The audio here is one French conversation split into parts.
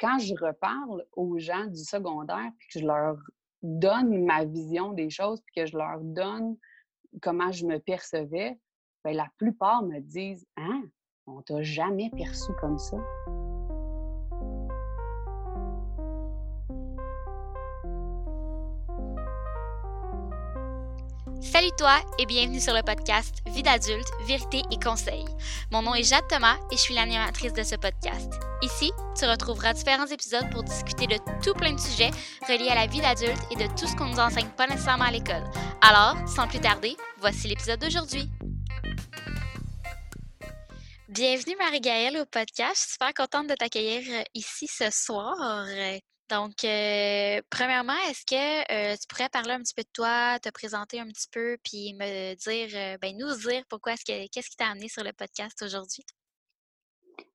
quand je reparle aux gens du secondaire, puis que je leur donne ma vision des choses, puis que je leur donne comment je me percevais, bien, la plupart me disent Hein, on t'a jamais perçu comme ça. Salut toi et bienvenue sur le podcast Vie d'adulte, vérité et conseils. Mon nom est Jade Thomas et je suis l'animatrice de ce podcast. Ici, tu retrouveras différents épisodes pour discuter de tout plein de sujets reliés à la vie d'adulte et de tout ce qu'on nous enseigne pas nécessairement à l'école. Alors, sans plus tarder, voici l'épisode d'aujourd'hui. Bienvenue Marie-Gaëlle au podcast. Je suis super contente de t'accueillir euh, ici ce soir. Donc, premièrement, est-ce que tu pourrais parler un petit peu de toi, te présenter un petit peu, puis me dire, ben, nous dire pourquoi est-ce que, qu'est-ce qui t'a amené sur le podcast aujourd'hui?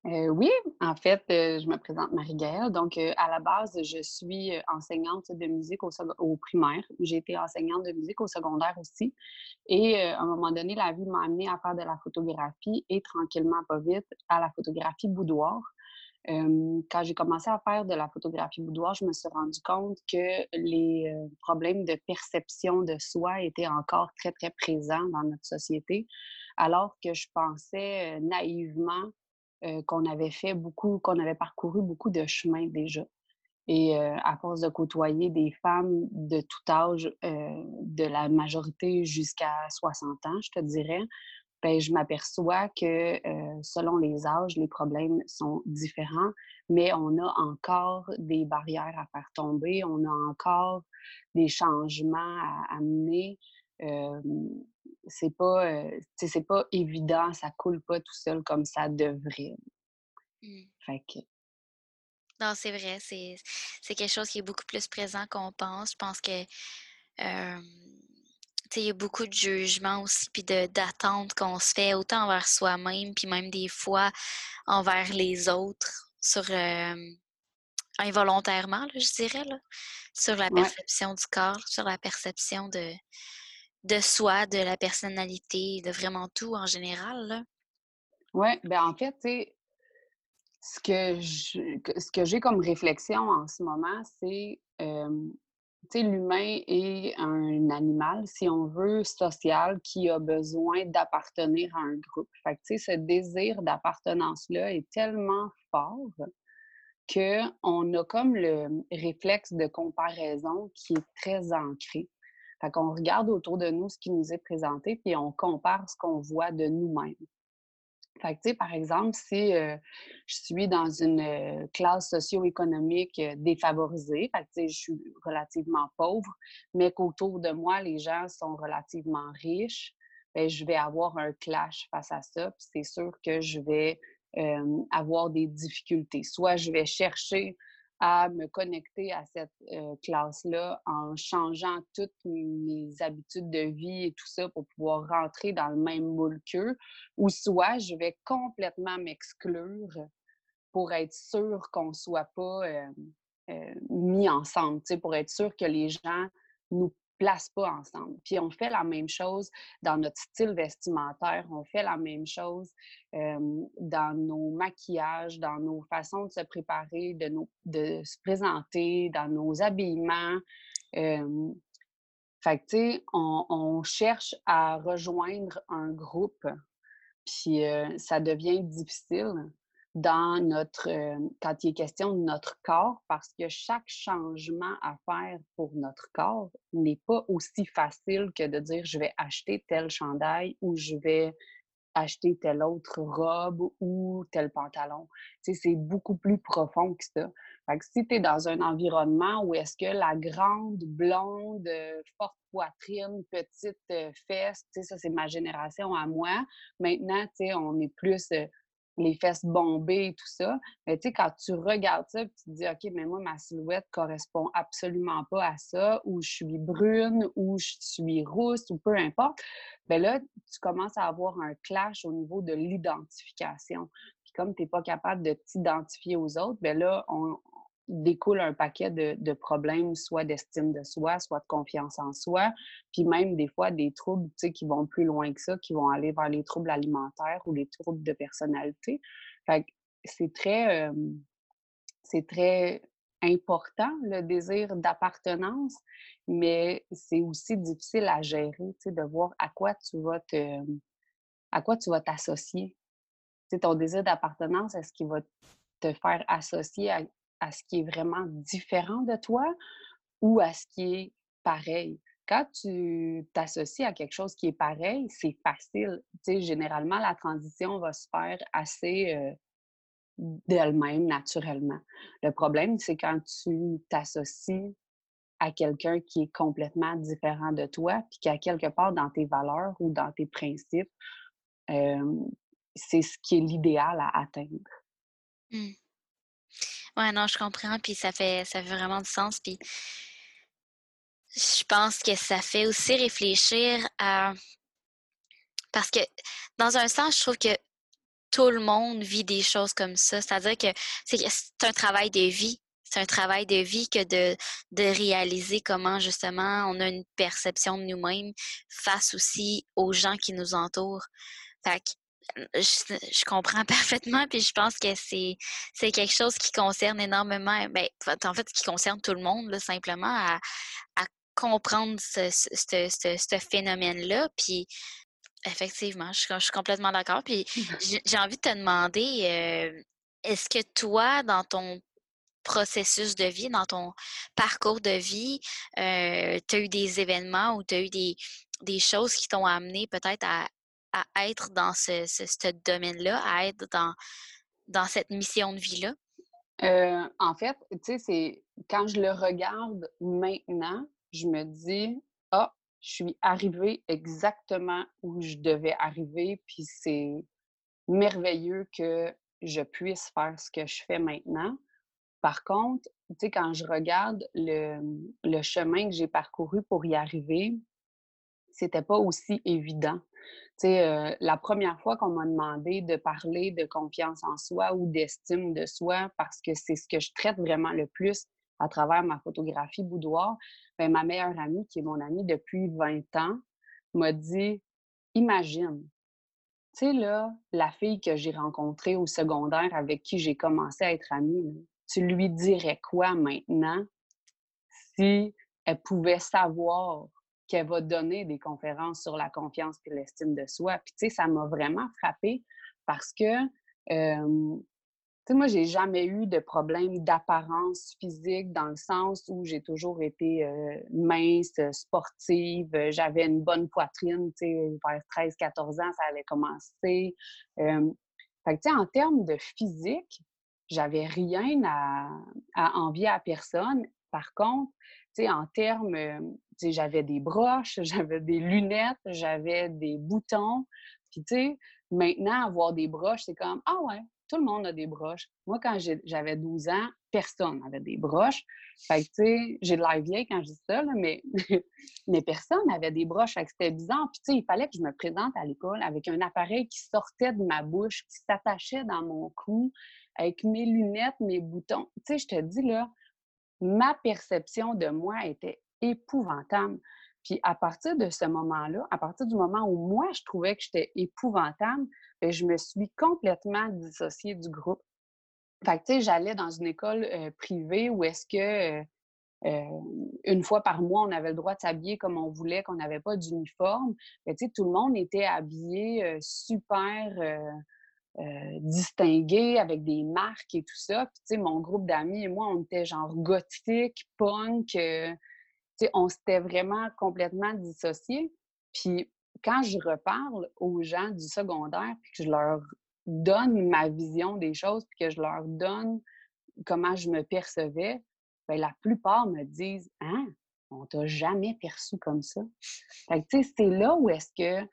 oui, en fait, je me présente Marie-Gaëlle. Donc, à la base, je suis enseignante de musique au, au primaire. J'ai été enseignante de musique au secondaire aussi. Et à un moment donné, la vie m'a amenée à faire de la photographie et tranquillement, pas vite, à la photographie boudoir quand j'ai commencé à faire de la photographie boudoir, je me suis rendu compte que les problèmes de perception de soi étaient encore très, très présents dans notre société, alors que je pensais naïvement qu'on avait fait beaucoup, qu'on avait parcouru beaucoup de chemins déjà. Et à force de côtoyer des femmes de tout âge, de la majorité jusqu'à 60 ans, je te dirais, ben, je m'aperçois que selon les âges, les problèmes sont différents, mais on a encore des barrières à faire tomber, on a encore des changements à amener. c'est pas, c'est pas évident, ça coule pas tout seul comme ça devrait. Mmh. Fait que... Non, c'est vrai, c'est, quelque chose qui est beaucoup plus présent qu'on pense. Je pense que il y a beaucoup de jugements aussi, puis d'attentes qu'on se fait, autant envers soi-même, puis même des fois envers les autres, sur involontairement, je dirais, sur la perception du corps, sur la perception de, de soi, de la personnalité, de vraiment tout en général. Oui, ben en fait, ce que ce que j'ai comme réflexion en ce moment, c'est l'humain est un animal, si on veut, social, qui a besoin d'appartenir à un groupe. Ce désir d'appartenance-là est tellement fort qu'on a comme le réflexe de comparaison qui est très ancré. Fait qu'on regarde autour de nous ce qui nous est présenté, puis on compare ce qu'on voit de nous-mêmes. Fait que, par exemple, si je suis dans une classe socio-économique défavorisée, fait que, je suis relativement pauvre, mais qu'autour de moi, les gens sont relativement riches, bien, je vais avoir un clash face à ça. C'est sûr que je vais avoir des difficultés. Soit je vais chercher à me connecter à cette classe-là en changeant toutes mes habitudes de vie et tout ça pour pouvoir rentrer dans le même moule qu'eux, ou soit je vais complètement m'exclure pour être sûr qu'on ne soit pas mis ensemble, pour être sûr que les gens nous place pas ensemble. Puis on fait la même chose dans notre style vestimentaire, on fait la même chose dans nos maquillages, dans nos façons de se préparer, de, se présenter, dans nos habillements. fait que, tu sais, on, cherche à rejoindre un groupe, puis ça devient difficile dans notre, euh, quand il est question de notre corps, parce que chaque changement à faire pour notre corps n'est pas aussi facile que de dire je vais acheter tel chandail ou je vais acheter telle autre robe ou tel pantalon. C'est beaucoup plus profond que ça. Fait si tu es dans un environnement où est-ce que la grande, blonde, forte poitrine, petite euh, fesse, ça c'est ma génération à moi. Maintenant, on est plus euh, les fesses bombées et tout ça. Mais tu sais, quand tu regardes ça, tu te dis, OK, mais moi, ma silhouette correspond absolument pas à ça, ou je suis brune, ou je suis rousse, ou peu importe. Bien là, tu commences à avoir un clash au niveau de l'identification. Puis comme tu n'es pas capable de t'identifier aux autres, bien là, on, découle un paquet de, problèmes, soit d'estime de soi, soit de confiance en soi, puis même des fois des troubles qui vont plus loin que ça, qui vont aller vers les troubles alimentaires ou les troubles de personnalité. Fait c'est très, c'est très important, le désir d'appartenance, mais c'est aussi difficile à gérer, de voir à quoi tu vas te, à quoi tu vas t'associer. Ton désir d'appartenance, est-ce qu'il va te faire associer à, à, ce qui est vraiment différent de toi ou à ce qui est pareil? Quand tu t'associes à quelque chose qui est pareil, c'est facile. Généralement, la transition va se faire assez euh, d'elle-même, naturellement. Le problème, c'est quand tu t'associes à quelqu'un qui est complètement différent de toi, puis qui a quelque part dans tes valeurs ou dans tes principes, c'est ce qui est l'idéal à atteindre. Mmh. Ouais, non, je comprends, puis ça fait, ça fait vraiment du sens. Puis je pense que ça fait aussi réfléchir à. Parce que, dans un sens, je trouve que tout le monde vit des choses comme ça. C'est-à-dire que c'est un travail de vie. C'est un travail de vie que de, de réaliser comment justement on a une perception de nous-mêmes face aussi aux gens qui nous entourent. Fait que je, comprends parfaitement, puis je pense que c'est, c'est quelque chose qui concerne énormément, ben, en fait, qui concerne tout le monde, là, simplement, à, à comprendre ce, ce, ce, ce phénomène-là, puis Effectivement, je, suis complètement d'accord. Puis j'ai envie de te demander, euh, est-ce que toi, dans ton processus de vie, dans ton parcours de vie, euh, tu as eu des événements ou tu as eu des, choses qui t'ont amené peut-être à, être dans ce, domaine-là, à être dans, dans cette mission de vie-là? Euh, en fait, tu sais, c'est quand je le regarde maintenant, je me dis, ah, je suis arrivée exactement où je devais arriver, puis c'est merveilleux que je puisse faire ce que je fais maintenant. Par contre, tu sais, quand je regarde le chemin que j'ai parcouru pour y arriver, c'était pas aussi évident. Euh, la première fois qu'on m'a demandé de parler de confiance en soi ou d'estime de soi, parce que c'est ce que je traite vraiment le plus à travers ma photographie boudoir, ben, ma meilleure amie, qui est mon amie depuis 20 ans, m'a dit Imagine, tu sais, là, la fille que j'ai rencontrée au secondaire avec qui j'ai commencé à être amie, tu lui dirais quoi maintenant si elle pouvait savoir qu'elle va donner des conférences sur la confiance et l'estime de soi. Puis, tu sais, ça m'a vraiment frappée parce que sais, moi, j'ai jamais eu de problème d'apparence physique dans le sens où j'ai toujours été mince, sportive, j'avais une bonne poitrine, tu sais, vers 13-14 ans, ça avait commencé. Euh, fait que, tu sais, en termes de physique, j'avais rien à, envier à personne. Par contre, tu sais, en termes, tu j'avais des broches, j'avais des lunettes, j'avais des boutons. Puis, tu sais, maintenant, avoir des broches, c'est comme, ah ouais, tout le monde a des broches. Moi, quand j'avais 12 ans, personne n'avait des broches. Fait que, tu sais, j'ai de l'air vieille quand je dis ça, mais, mais personne n'avait des broches. Fait que c'était bizarre. Puis, tu sais, il fallait que je me présente à l'école avec un appareil qui sortait de ma bouche, qui s'attachait dans mon cou, avec mes lunettes, mes boutons. Tu sais, je te dis, là, ma perception de moi était épouvantable. Puis à partir de ce moment-là, à partir du moment où moi, je trouvais que j'étais épouvantable, ben, je me suis complètement dissociée du groupe. Fait que, tu sais, j'allais dans une école euh, privée où est-ce que euh, euh, une fois par mois, on avait le droit de s'habiller comme on voulait, qu'on n'avait pas d'uniforme. Tu sais, tout le monde était habillé super distingué avec des marques et tout ça. Puis, tu sais, mon groupe d'amis et moi, on était genre gothique, punk on s'était vraiment complètement dissociés. Puis quand je reparle aux gens du secondaire, puis que je leur donne ma vision des choses, puis que je leur donne comment je me percevais, bien, la plupart me disent Hein, on t'a jamais perçu comme ça. Fait que, c'est là où est-ce que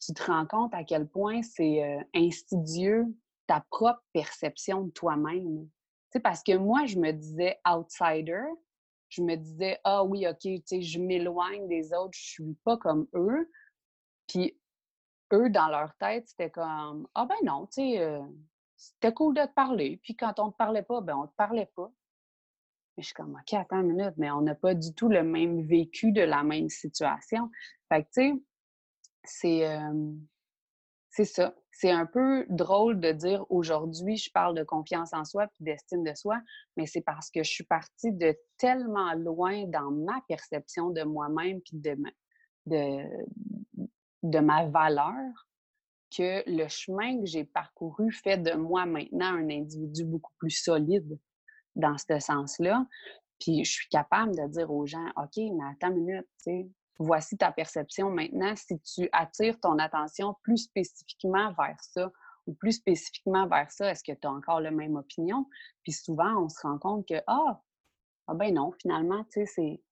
tu te rends compte à quel point c'est euh, ta propre perception de toi-même. Parce que moi, je me disais outsider, je me disais, ah oui, OK, tu sais, je m'éloigne des autres, je suis pas comme eux. Puis eux, dans leur tête, c'était comme, ah ben non, tu sais, euh, c'était cool de te parler. Puis quand on te parlait pas, ben on te parlait pas. Mais je suis comme, OK, attends une minute, mais on n'a pas du tout le même vécu de la même situation. Fait que, tu sais, c'est, euh, c'est ça. C'est un peu drôle de dire aujourd'hui, je parle de confiance en soi puis d'estime de soi, mais c'est parce que je suis partie de tellement loin dans ma perception de moi-même puis de ma, de, de ma valeur que le chemin que j'ai parcouru fait de moi maintenant un individu beaucoup plus solide dans ce sens-là. Puis je suis capable de dire aux gens, OK, mais attends une minute, tu sais, voici ta perception maintenant. Si tu attires ton attention plus spécifiquement vers ça ou plus spécifiquement vers ça, est-ce que tu as encore la même opinion? Puis souvent, on se rend compte que, ah, ah ben non, finalement, tu sais, c'est,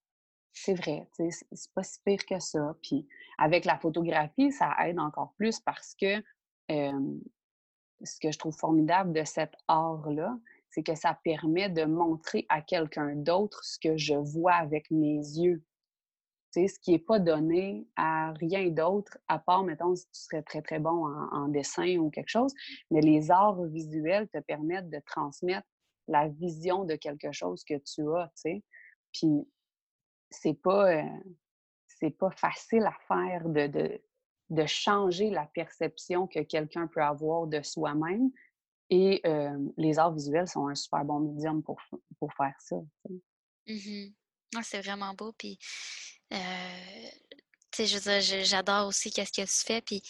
c'est vrai, c'est pas si pire que ça. Puis avec la photographie, ça aide encore plus parce que ce que je trouve formidable de cet art-là, c'est que ça permet de montrer à quelqu'un d'autre ce que je vois avec mes yeux ce qui n'est pas donné à rien d'autre, à part, mettons, si tu serais très, très bon en, dessin ou quelque chose. Mais les arts visuels te permettent de transmettre la vision de quelque chose que tu as, tu sais. Puis, c'est pas, euh, pas facile à faire de, de, de, changer la perception que quelqu'un peut avoir de soi-même. Et euh, les arts visuels sont un super bon médium pour, pour faire ça. Mmh ah, c'est vraiment beau. Puis euh, sais, j'adore aussi qu'est-ce que tu fais, puis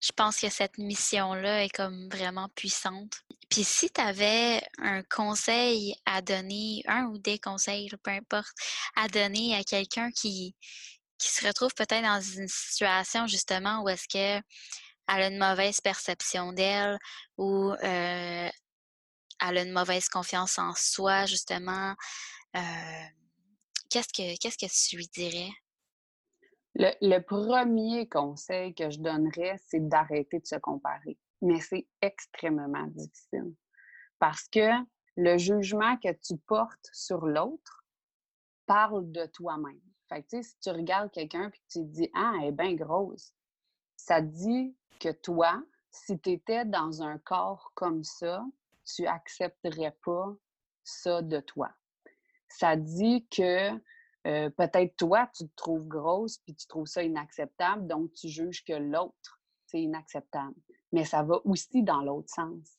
je pense que cette mission-là est comme vraiment puissante. Puis si tu avais un conseil à donner, un ou des conseils, peu importe, à donner à quelqu'un qui, qui se retrouve peut-être dans une situation justement où est-ce qu'elle a une mauvaise perception d'elle ou euh, elle a une mauvaise confiance en soi, justement, euh, qu'est-ce que, qu'est-ce que tu lui dirais? Le, premier conseil que je donnerais, c'est d'arrêter de se comparer. Mais c'est extrêmement difficile parce que le jugement que tu portes sur l'autre parle de toi-même. Fait que, si tu regardes quelqu'un et que tu te dis Ah, elle est bien grosse, ça dit que toi, si tu étais dans un corps comme ça, tu accepterais pas ça de toi ça dit que peut-être toi, tu te trouves grosse puis tu trouves ça inacceptable, donc tu juges que l'autre, c'est inacceptable. Mais ça va aussi dans l'autre sens.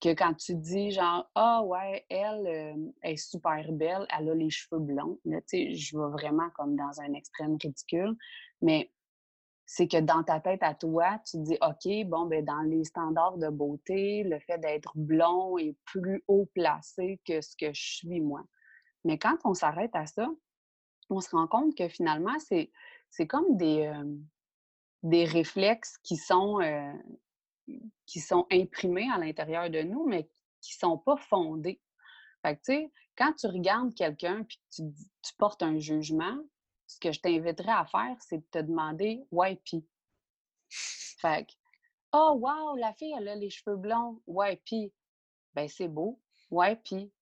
Que quand tu dis genre, ah ouais, elle, est super belle, elle a les cheveux blonds, là, tu sais, je vais vraiment comme dans un extrême ridicule, mais c'est que dans ta tête à toi, tu dis, OK, bon, ben dans les standards de beauté, le fait d'être blond est plus haut placé que ce que je suis moi. Mais quand on s'arrête à ça, on se rend compte que finalement, c'est, c'est comme des, des réflexes qui sont, qui sont imprimés à l'intérieur de nous, mais qui ne sont pas fondés. Fait que, tu sais, quand tu regardes quelqu'un et que tu, tu, portes un jugement, ce que je t'inviterais à faire, c'est de te demander « ouais, puis ». Fait que « oh, wow, la fille, elle a les cheveux blonds, ouais, puis ». Ben, c'est beau, ouais, puis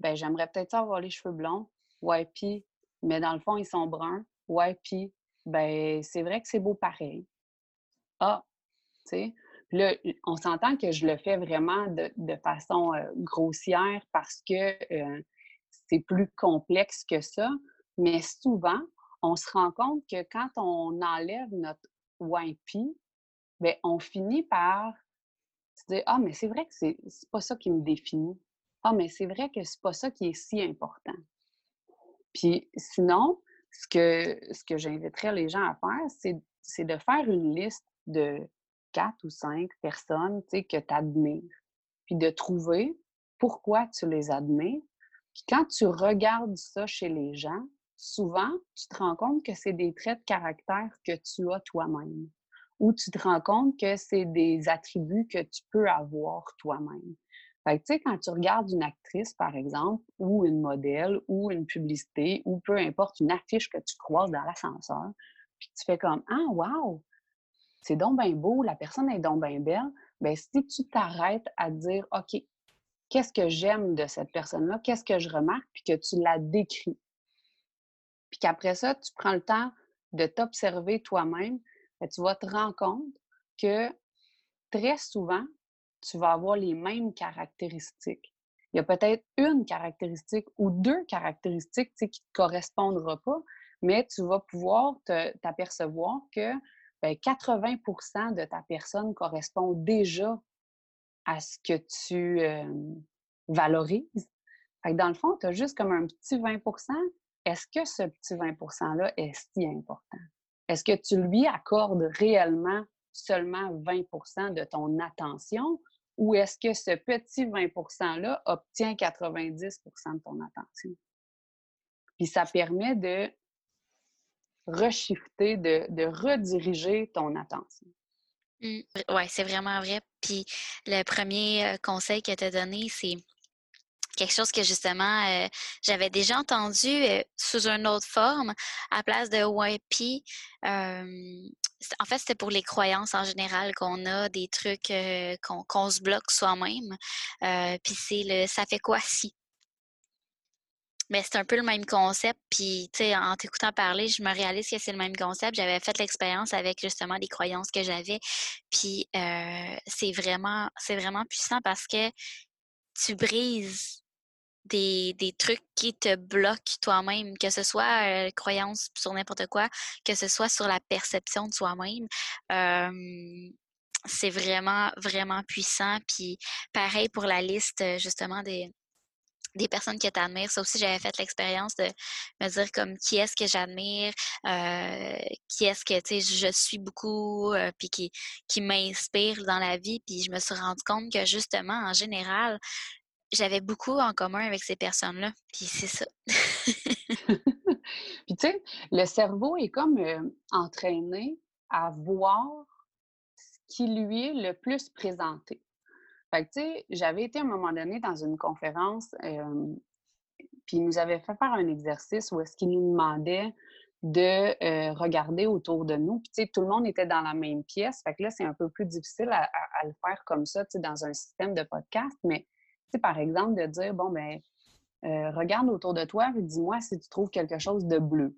ben j'aimerais peut-être avoir les cheveux blonds. Ouais, mais dans le fond, ils sont bruns. Ouais, ben c'est vrai que c'est beau pareil. Ah, tu sais? Là, on s'entend que je le fais vraiment de, façon euh, grossière parce que c'est plus complexe que ça. Mais souvent, on se rend compte que quand on enlève notre puis ben on finit par se dire Ah, mais c'est vrai que c'est pas ça qui me définit. Ah, mais c'est vrai que c'est pas ça qui est si important. Puis sinon, ce que, ce que j'inviterais les gens à faire, c'est de faire une liste de quatre ou cinq personnes que tu admires. Puis de trouver pourquoi tu les admires. Puis quand tu regardes ça chez les gens, souvent, tu te rends compte que c'est des traits de caractère que tu as toi-même. Ou tu te rends compte que c'est des attributs que tu peux avoir toi-même. Fait tu sais, quand tu regardes une actrice, par exemple, ou une modèle, ou une publicité, ou peu importe, une affiche que tu croises dans l'ascenseur, puis tu fais comme Ah, wow! C'est donc bien beau, la personne est donc bien belle. Bien, si tu t'arrêtes à dire OK, qu'est-ce que j'aime de cette personne-là, qu'est-ce que je remarque, puis que tu la décris. Puis qu'après ça, tu prends le temps de t'observer toi-même, ben, tu vas te rendre compte que très souvent, tu vas avoir les mêmes caractéristiques. Il y a peut-être une caractéristique ou deux caractéristiques qui ne te correspondront pas, mais tu vas pouvoir t'apercevoir que ben 80% de ta personne correspond déjà à ce que tu valorises. dans le fond, tu as juste comme un petit 20% Est-ce que ce petit 20 %-là est si important? Est-ce que tu lui accordes réellement seulement 20% de ton attention ou est-ce que ce petit 20 %-là obtient 90% de ton attention? Puis ça permet de reshifter, de, de rediriger ton attention. Mmh. Oui, c'est vraiment vrai. Puis le premier conseil que tu as donné, c'est quelque chose que justement j'avais déjà entendu sous une autre forme à place de YP. en fait, c'était pour les croyances en général qu'on a, des trucs qu'on se bloque soi-même. puis c'est le ça fait quoi si? Mais c'est un peu le même concept. Puis, tu sais, en t'écoutant parler, je me réalise que c'est le même concept. J'avais fait l'expérience avec justement les croyances que j'avais. Puis, euh, c'est vraiment, c'est vraiment puissant parce que tu brises des, des trucs qui te bloquent toi-même, que ce soit euh, croyance sur n'importe quoi, que ce soit sur la perception de soi-même. c'est vraiment, vraiment puissant. Puis, pareil pour la liste, justement, des personnes que tu admires. Ça aussi, j'avais fait l'expérience de me dire comme qui est-ce que j'admire, euh, qui est-ce que tu sais, je suis beaucoup, euh, puis qui, qui m'inspire dans la vie. Puis je me suis rendu compte que justement, en général, j'avais beaucoup en commun avec ces personnes-là. Puis c'est ça. puis tu sais, le cerveau est comme euh, entraîné à voir ce qui lui est le plus présenté. Fait que, tu sais, j'avais été à un moment donné dans une conférence, puis il nous avait fait faire un exercice où est-ce qu'il nous demandait de regarder autour de nous. Puis, tu sais, tout le monde était dans la même pièce. Fait que là, c'est un peu plus difficile à, le faire comme ça, tu sais, dans un système de podcast. Mais, par exemple, de dire, bon, ben regarde autour de toi et dis-moi si tu trouves quelque chose de bleu.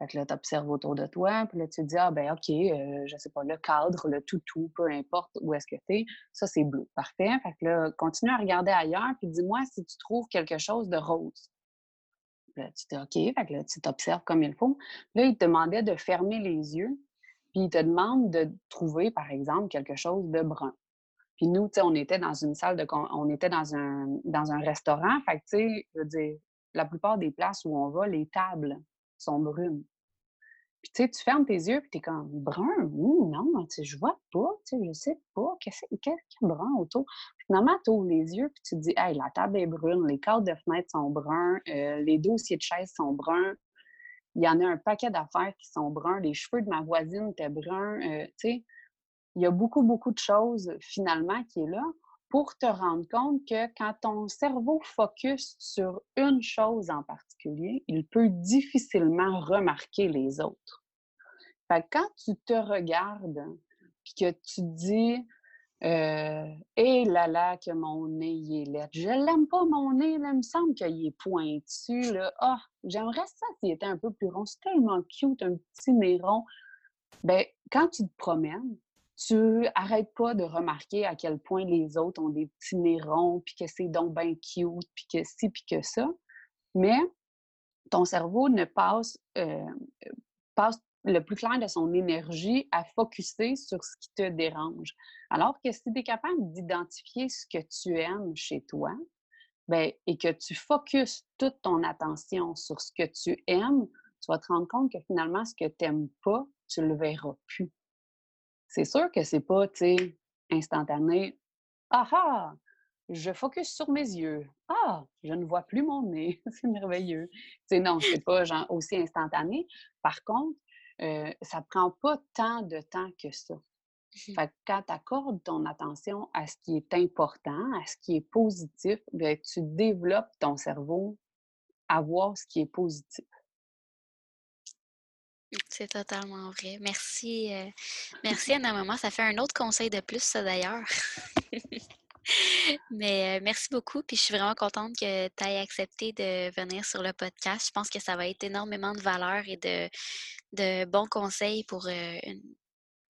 Fait que là, tu observes autour de toi, puis là, tu te dis, ah ben OK, euh, je sais pas, le cadre, le toutou, peu importe où est-ce que tu es, ça, c'est bleu. Parfait. Fait que là, continue à regarder ailleurs, puis dis-moi si tu trouves quelque chose de rose. Puis là, tu dis, OK, fait que là, tu t'observes comme il faut. Là, il te demandait de fermer les yeux, puis il te demande de trouver, par exemple, quelque chose de brun. Puis nous, tu sais, on était dans une salle de... On était dans un, dans un restaurant, fait que, tu sais, je veux dire, la plupart des places où on va, les tables sont brunes. Puis, tu sais, tu fermes tes yeux, puis tu es comme brun. Non, tu je vois pas, tu sais, je sais pas. Qu'est-ce qu'il y a brun autour? Finalement, tu ouvres les yeux, puis tu te dis, hey, la table est brune, les cadres de fenêtre sont bruns, euh, les dossiers de chaises sont bruns. Il y en a un paquet d'affaires qui sont bruns. Les cheveux de ma voisine étaient bruns. Euh, tu sais, il y a beaucoup, beaucoup de choses, finalement, qui est là pour te rendre compte que quand ton cerveau focus sur une chose en particulier, il peut difficilement remarquer les autres. Fait quand tu te regardes puis que tu dis euh, Eh là là, que mon nez il est laid. Je l'aime pas, mon nez. il me semble qu'il est pointu. Ah, j'aimerais ça s'il était un peu plus rond. C'est tellement cute, un petit nez rond. Ben, quand tu te promènes, tu arrêtes pas de remarquer à quel point les autres ont des petits nez ronds, puis que c'est donc bien cute, puis que ci, puis que ça. Mais ton cerveau ne passe, euh, passe le plus clair de son énergie à focuser sur ce qui te dérange. Alors que si tu es capable d'identifier ce que tu aimes chez toi, ben, et que tu focuses toute ton attention sur ce que tu aimes, tu vas te rendre compte que finalement, ce que tu n'aimes pas, tu ne le verras plus c'est sûr que c'est pas, tu sais, instantané. Ah ah! Je focus sur mes yeux. Ah, je ne vois plus mon nez. c'est merveilleux. Tu sais, non, c'est pas genre aussi instantané. Par contre, euh, ça prend pas tant de temps que ça. Mmh fait que quand tu accordes ton attention à ce qui est important, à ce qui est positif, bien, tu développes ton cerveau à voir ce qui est positif. C'est totalement vrai. Merci, euh, merci Anna Maman. Ça fait un autre conseil de plus, ça d'ailleurs. Mais euh, merci beaucoup. Puis je suis vraiment contente que tu aies accepté de venir sur le podcast. Je pense que ça va être énormément de valeur et de, de bons conseils pour euh, une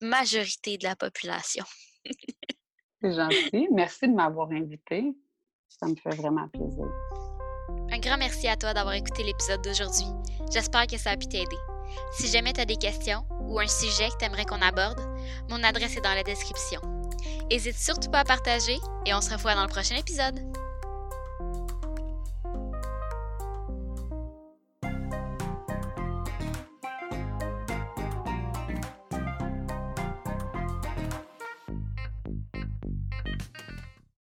majorité de la population. C'est gentil. Merci de m'avoir invité. Ça me fait vraiment plaisir. Un grand merci à toi d'avoir écouté l'épisode d'aujourd'hui. J'espère que ça a pu t'aider. Si jamais tu as des questions, ou un sujet que tu aimerais qu'on aborde, mon adresse est dans la description. N'hésite surtout pas à partager et on se revoit dans le prochain épisode.